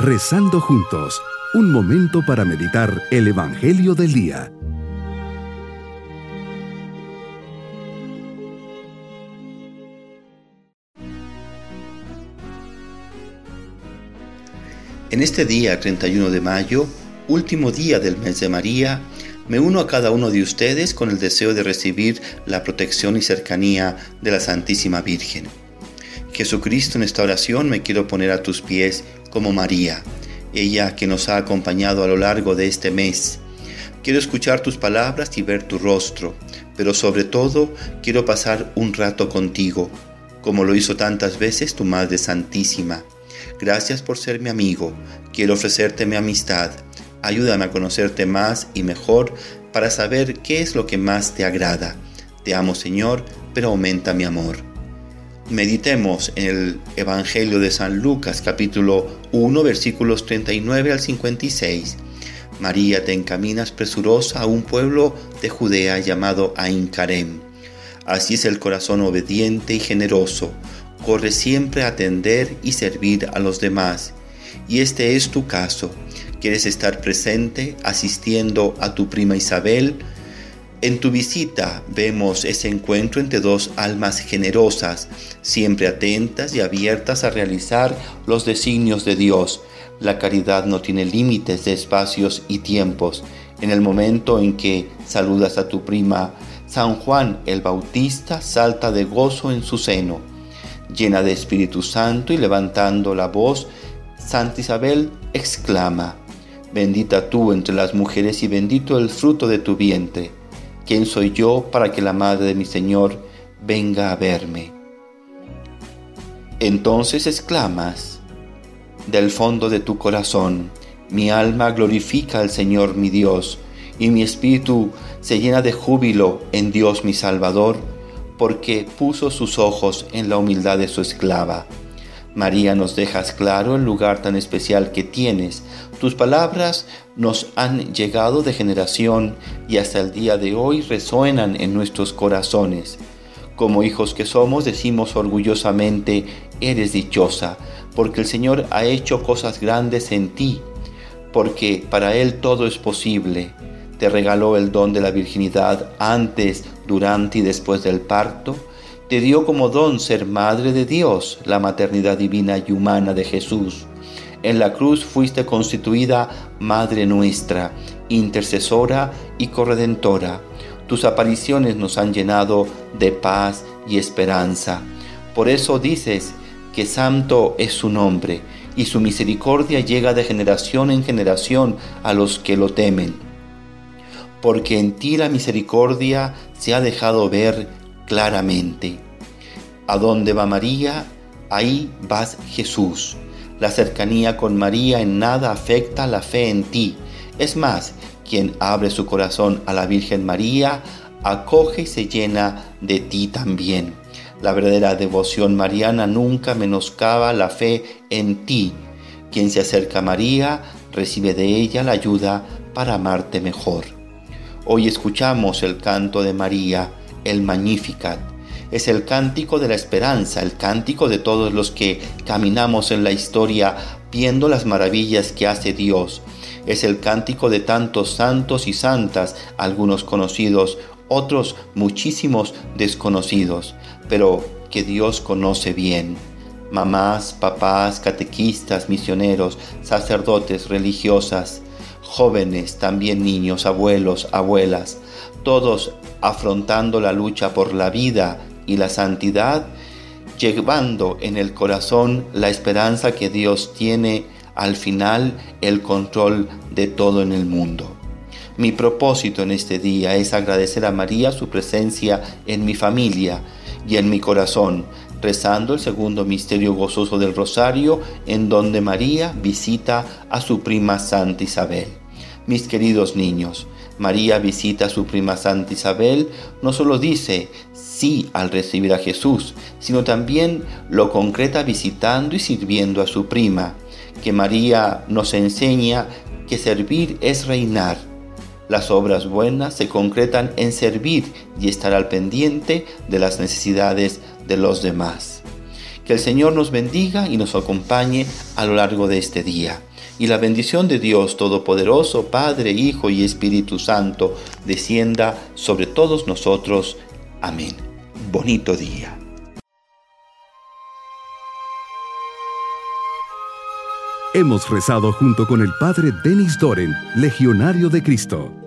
Rezando juntos, un momento para meditar el Evangelio del Día. En este día 31 de mayo, último día del mes de María, me uno a cada uno de ustedes con el deseo de recibir la protección y cercanía de la Santísima Virgen. Jesucristo, en esta oración me quiero poner a tus pies como María, ella que nos ha acompañado a lo largo de este mes. Quiero escuchar tus palabras y ver tu rostro, pero sobre todo quiero pasar un rato contigo, como lo hizo tantas veces tu Madre Santísima. Gracias por ser mi amigo, quiero ofrecerte mi amistad. Ayúdame a conocerte más y mejor para saber qué es lo que más te agrada. Te amo Señor, pero aumenta mi amor. Meditemos en el Evangelio de San Lucas capítulo 1 versículos 39 al 56. María te encaminas presurosa a un pueblo de Judea llamado Aincarem. Así es el corazón obediente y generoso. Corre siempre a atender y servir a los demás. Y este es tu caso. Quieres estar presente asistiendo a tu prima Isabel, en tu visita vemos ese encuentro entre dos almas generosas, siempre atentas y abiertas a realizar los designios de Dios. La caridad no tiene límites de espacios y tiempos. En el momento en que saludas a tu prima, San Juan el Bautista salta de gozo en su seno. Llena de Espíritu Santo y levantando la voz, Santa Isabel exclama, Bendita tú entre las mujeres y bendito el fruto de tu vientre. ¿Quién soy yo para que la madre de mi Señor venga a verme? Entonces exclamas, del fondo de tu corazón, mi alma glorifica al Señor mi Dios, y mi espíritu se llena de júbilo en Dios mi Salvador, porque puso sus ojos en la humildad de su esclava. María, nos dejas claro el lugar tan especial que tienes. Tus palabras nos han llegado de generación y hasta el día de hoy resuenan en nuestros corazones. Como hijos que somos, decimos orgullosamente, eres dichosa, porque el Señor ha hecho cosas grandes en ti, porque para Él todo es posible. Te regaló el don de la virginidad antes, durante y después del parto te dio como don ser madre de Dios, la maternidad divina y humana de Jesús. En la cruz fuiste constituida Madre nuestra, intercesora y corredentora. Tus apariciones nos han llenado de paz y esperanza. Por eso dices que santo es su nombre y su misericordia llega de generación en generación a los que lo temen. Porque en ti la misericordia se ha dejado ver claramente. A dónde va María, ahí vas Jesús. La cercanía con María en nada afecta la fe en ti. Es más, quien abre su corazón a la Virgen María, acoge y se llena de ti también. La verdadera devoción mariana nunca menoscaba la fe en ti. Quien se acerca a María recibe de ella la ayuda para amarte mejor. Hoy escuchamos el canto de María el Magnificat. Es el cántico de la esperanza, el cántico de todos los que caminamos en la historia viendo las maravillas que hace Dios. Es el cántico de tantos santos y santas, algunos conocidos, otros muchísimos desconocidos, pero que Dios conoce bien. Mamás, papás, catequistas, misioneros, sacerdotes, religiosas, jóvenes, también niños, abuelos, abuelas, todos afrontando la lucha por la vida y la santidad, llevando en el corazón la esperanza que Dios tiene al final el control de todo en el mundo. Mi propósito en este día es agradecer a María su presencia en mi familia y en mi corazón, rezando el segundo misterio gozoso del rosario en donde María visita a su prima Santa Isabel. Mis queridos niños, María visita a su prima Santa Isabel, no solo dice sí al recibir a Jesús, sino también lo concreta visitando y sirviendo a su prima, que María nos enseña que servir es reinar. Las obras buenas se concretan en servir y estar al pendiente de las necesidades de los demás. Que el Señor nos bendiga y nos acompañe a lo largo de este día. Y la bendición de Dios Todopoderoso, Padre, Hijo y Espíritu Santo, descienda sobre todos nosotros. Amén. Bonito día. Hemos rezado junto con el Padre Denis Doren, Legionario de Cristo.